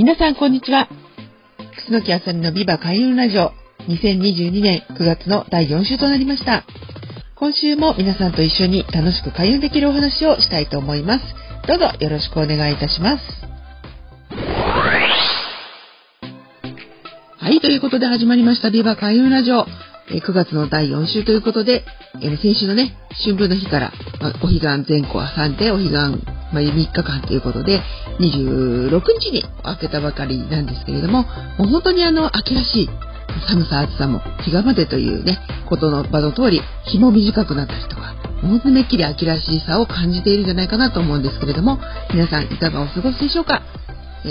皆さんこんにちは。楠木あさみのビバ開運ラジオ。2022年9月の第4週となりました。今週も皆さんと一緒に楽しく開運できるお話をしたいと思います。どうぞよろしくお願いいたします。はいということで始まりましたビバ開運ラジオ。9月の第4週ということで、え先週のね、春分の日から、お彼岸前後挟んで、お彼岸、まあ、3日間ということで、26日に明けたばかりなんですけれども、もう本当にあの、秋らしい寒さ暑さも日がまでというね、ことの場の通り、日も短くなったりとか、本当にめっきり秋らしさを感じているんじゃないかなと思うんですけれども、皆さんいかがお過ごしでしょうか？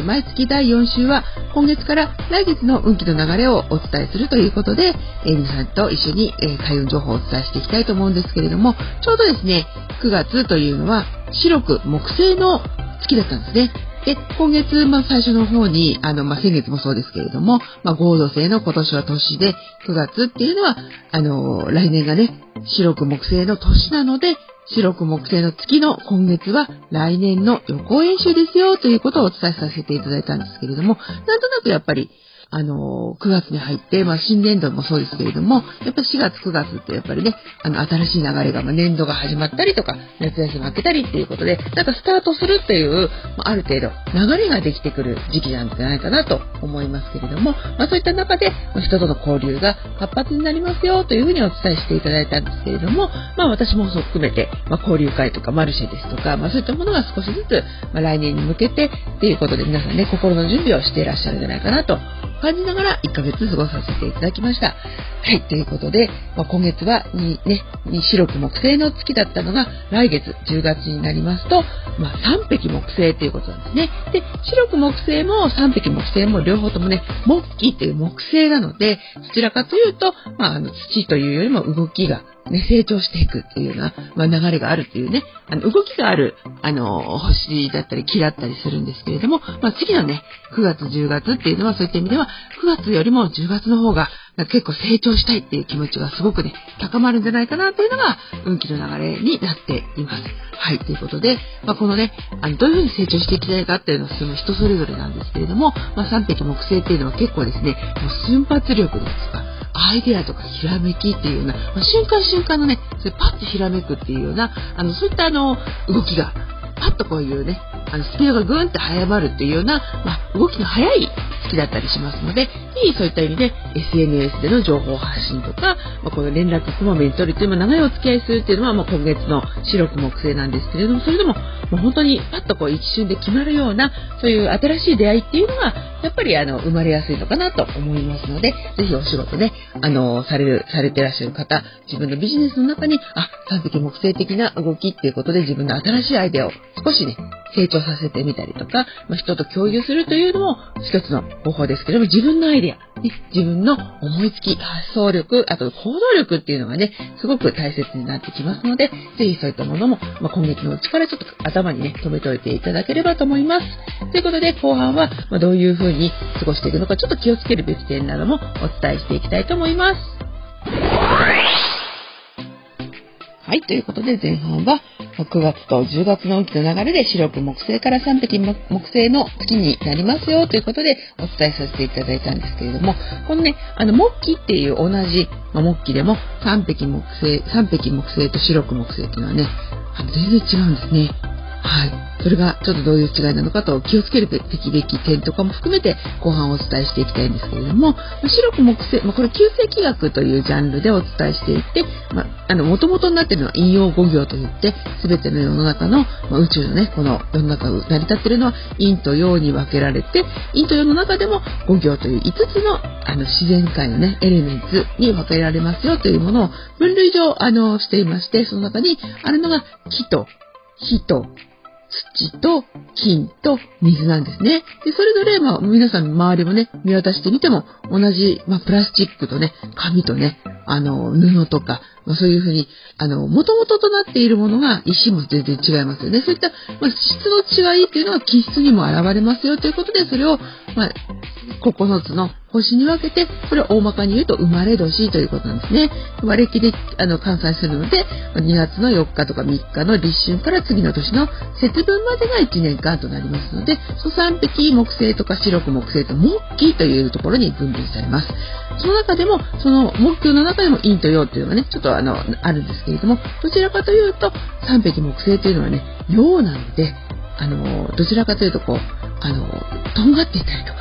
毎月第4週は今月から来月の運気の流れをお伝えするということで、え皆さんと一緒に、え開運情報をお伝えしていきたいと思うんですけれども、ちょうどですね、9月というのは白く木星の月だったんですね。で、今月、まあ、最初の方に、あの、まあ、先月もそうですけれども、まあ、合同星の今年は年で、9月っていうのは、あの、来年がね、白く木星の年なので、白く木星の月の今月は来年の予行演習ですよということをお伝えさせていただいたんですけれども、なんとなくやっぱりあの、9月に入って、まあ、新年度もそうですけれども、やっぱり4月9月ってやっぱりね、あの、新しい流れが、まあ、年度が始まったりとか、夏休み明けたりっていうことで、なんかスタートするっていう、まあ、ある程度、流れができてくる時期なんじゃないかなと思いますけれども、まあ、そういった中で、人との交流が活発になりますよというふうにお伝えしていただいたんですけれども、まあ、私もそう含めて、まあ、交流会とかマルシェですとか、まあ、そういったものが少しずつ、まあ、来年に向けてっていうことで皆さんね、心の準備をしていらっしゃるんじゃないかなと感じながら1ヶ月過ごさせていただきました。はい、ということで、まあ、今月はにね、に白く木星の月だったのが来月10月になりますと、まあ、3匹木星ということなんですね。で、白く木星も3匹木星も両方ともね、木器という木星なので、どちらかというと、まあ、あの土というよりも動きがね、成長していくっていうような、まあ、流れがあるっていうね、あの、動きがある、あの、星だったり木だったりするんですけれども、まあ、次のね、9月、10月っていうのはそういった意味では、9月よりも10月の方が、結構成長したいっていう気持ちがすごくね、高まるんじゃないかなというのが、運気の流れになっています。はい、ということで、まあ、このね、あの、どういうふうに成長していきたいかっていうのは、その人それぞれなんですけれども、まあ、3匹木星っていうのは結構ですね、もう瞬発力ですか、アイデアとかひらめきっていうような、まあ、瞬間瞬間のね、それパッとひらめくっていうような、あの、そういったあの、動きが、パッとこういうね、あの、スピードがグーンって早まるっていうような、まあ、動きの速い好きだったりしますので、いいそういった意味で SNS での情報発信とか、まあ、この連絡こまめに取るっていう、まあ、長いお付き合いするっていうのは、まあ、今月の白く木星なんですけれども、それでも、もう本当にパッとこう一瞬で決まるような、そういう新しい出会いっていうのが、やっぱりあの、生まれやすいのかなと思いますので、ぜひお仕事ね、あの、される、されてらっしゃる方、自分のビジネスの中に、あ、三匹木星的な動きっていうことで自分の新しいアイデアを少しね、成長させてみたりとか、まあ、人と共有するというのも一つの方法ですけども、自分のアイデア、ね、自分の思いつき、発想力、あと行動力っていうのがね、すごく大切になってきますので、ぜひそういったものも、まあ、今月のうちからちょっと頭にね、留めておいていただければと思います。ということで、後半は、まどういう風に過ごしていくのか、ちょっと気をつけるべき点などもお伝えしていきたいと思います。はい、ということで前半は、9月と10月の運気の流れで白く木星から3匹木星の月になりますよということでお伝えさせていただいたんですけれども、このね、あの木器っていう同じ、ま、木器でも3匹木星、3匹木星と白く木星っていうのはね、あの全然違うんですね。はい。それがちょっとどういう違いなのかと気をつけるべきべき点とかも含めて後半お伝えしていきたいんですけれども、白く木星、まあ、これ旧世紀学というジャンルでお伝えしていって、まあ、あの、元々になっているのは引用語行といって、すべての世の中の、まあ、宇宙のね、この世の中が成り立っているのは陰と陽に分けられて、陰と陽の中でも語行という5つのあの自然界のね、エレメンツに分けられますよというものを分類上、あの、していまして、その中にあるのが木と火と土と金と水なんですね。で、それぞれ、まあ、皆さん周りもね、見渡してみても、同じ、まあ、プラスチックとね、紙とね、あの、布とか、まあ、そういうふうに、あの、元々となっているものが石も全然違いますよね。そういった、まあ、質の違いっていうのは気質にも現れますよということで、それを、まあ、9つの星に分けて、これを大まかに言うと生まれ年ということなんですね。生まれ期であの換算するので、2月の4日とか3日の立春から次の年の節分までが1年間となりますので、そ3匹木星とか白く木星と木器というところに分類されます。その中でも、その木器の中でも陰と陽というのがね、ちょっとあの、あるんですけれども、どちらかというと、3匹木星というのはね、陽なので、あの、どちらかというとこう、あの、とんがっていたりとか、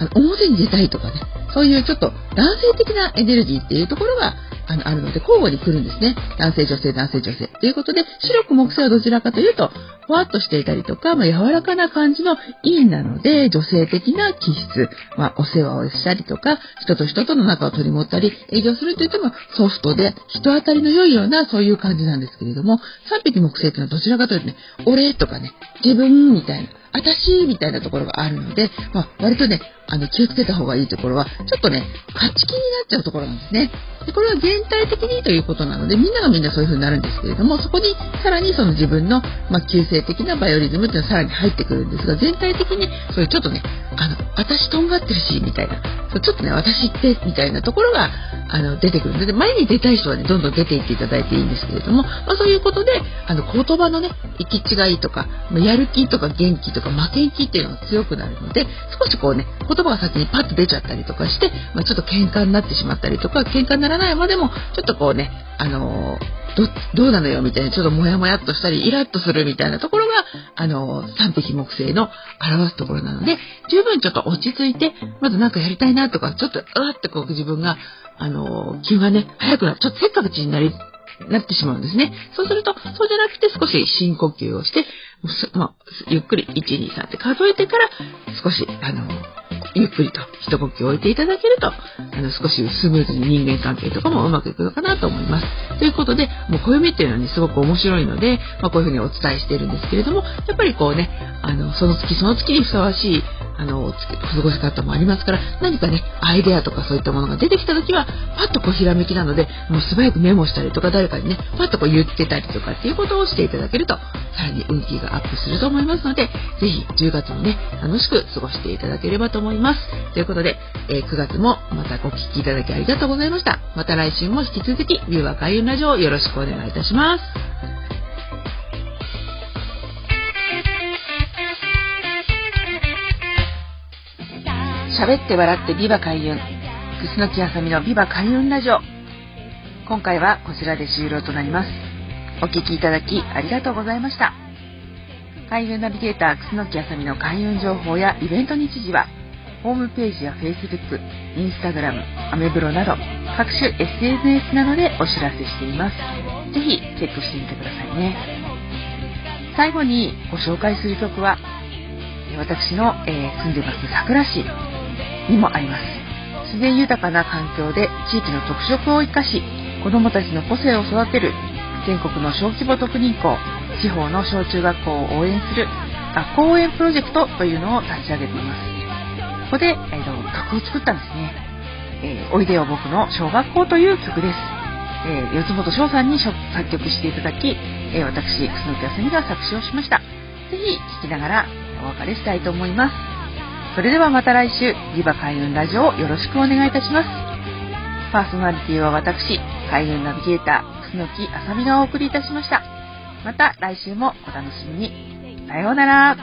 あの表に出たいとかね、そういうちょっと男性的なエネルギーっていうところがあのあるので交互に来るんですね。男性、女性、男性、女性。ということで、白く木星はどちらかというと、ふわっとしていたりとか、まあ、柔らかな感じの陰なので、女性的な気質、まあ、お世話をしたりとか、人と人との仲を取り持ったり、営業するといってもソフトで、人当たりの良いような、そういう感じなんですけれども、3匹木星っていうのはどちらかというとね、俺とかね、自分みたいな、私みたいなところがあるので、まあ、割とね、あの、気をつけた方がいいところは、ちょっとね、勝ち気になっちゃうところなんですね。で、これは全体的にということなので、みんながみんなそういう風になるんですけれども、そこにさらにその自分の、まあ、急性的なバイオリズムっていうのはさらに入ってくるんですが、全体的に、そういうちょっとね、あの、私とんがってるし、みたいな、ちょっとね、私って、みたいなところが、あの、出てくるので、前に出たい人はね、どんどん出ていっていただいていいんですけれども、まあ、そういうことで、あの、言葉のね、行き違いとか、やる気とか元気とか負けん気っていうのが強くなるので、少しこうね、言葉が先にパッと出ちゃったりとかして、まあ、ちょっと喧嘩になってしまったりとか、喧嘩にならないまでも、ちょっとこうね、あのど、どうなのよみたいな、ちょっとモヤモヤっとしたり、イラッとするみたいなところが、あの、三匹木星の表すところなので、十分ちょっと落ち着いて、まず何かやりたいなとか、ちょっと、うわってこう自分が、あの、気がね、早くな、ちょっとせっかくちになり、なってしまうんですね。そうすると、そうじゃなくて少し深呼吸をして、まあ、ゆっくり1、2、3って数えてから、少し、あの、ゆっくりと一呼吸置いていただけると、あの、少しスムーズに人間関係とかもうまくいくのかなと思います。ということで、もう暦っていうのはね、すごく面白いので、まあ、こういうふうにお伝えしているんですけれども、やっぱりこうね、あの、その月その月にふさわしい、あの、過ごし方もありますから、何かね、アイデアとかそういったものが出てきた時は、パッとこうひらめきなので、もう素早くメモしたりとか、誰かにね、パッとこう言ってたりとかっていうことをしていただけると、さらに運気がアップすると思いますので、ぜひ10月もね、楽しく過ごしていただければと思います。ということで、えー、9月もまたご聴きいただきありがとうございました。また来週も引き続き、ビューワー開運ラジオよろしくお願いいたします。喋って笑ってビバ開運。楠木あさみのビバ開運ラジオ。今回はこちらで終了となります。お聴きいただきありがとうございました。開運ナビゲーター楠木あさみの開運情報やイベント日時は、ホームページや Facebook、Instagram、アメブロなど各種 SNS などでお知らせしています。ぜひチェックしてみてくださいね。最後にご紹介する曲は私の、えー、住んでます桜市にもあります。自然豊かな環境で地域の特色を生かし子どもたちの個性を育てる全国の小規模特任校地方の小中学校を応援する学校応援プロジェクトというのを立ち上げています。ここで、えーと、曲を作ったんですね。えー、おいでよ僕の小学校という曲です。えー、四本翔さんに作曲していただき、えー、私、楠木あすみが作詞をしました。ぜひ聴きながらお別れしたいと思います。それではまた来週、リバ開運ラジオをよろしくお願いいたします。パーソナリティは私、開運ナビゲーター、楠木あさみがお送りいたしました。また来週もお楽しみに。さようなら。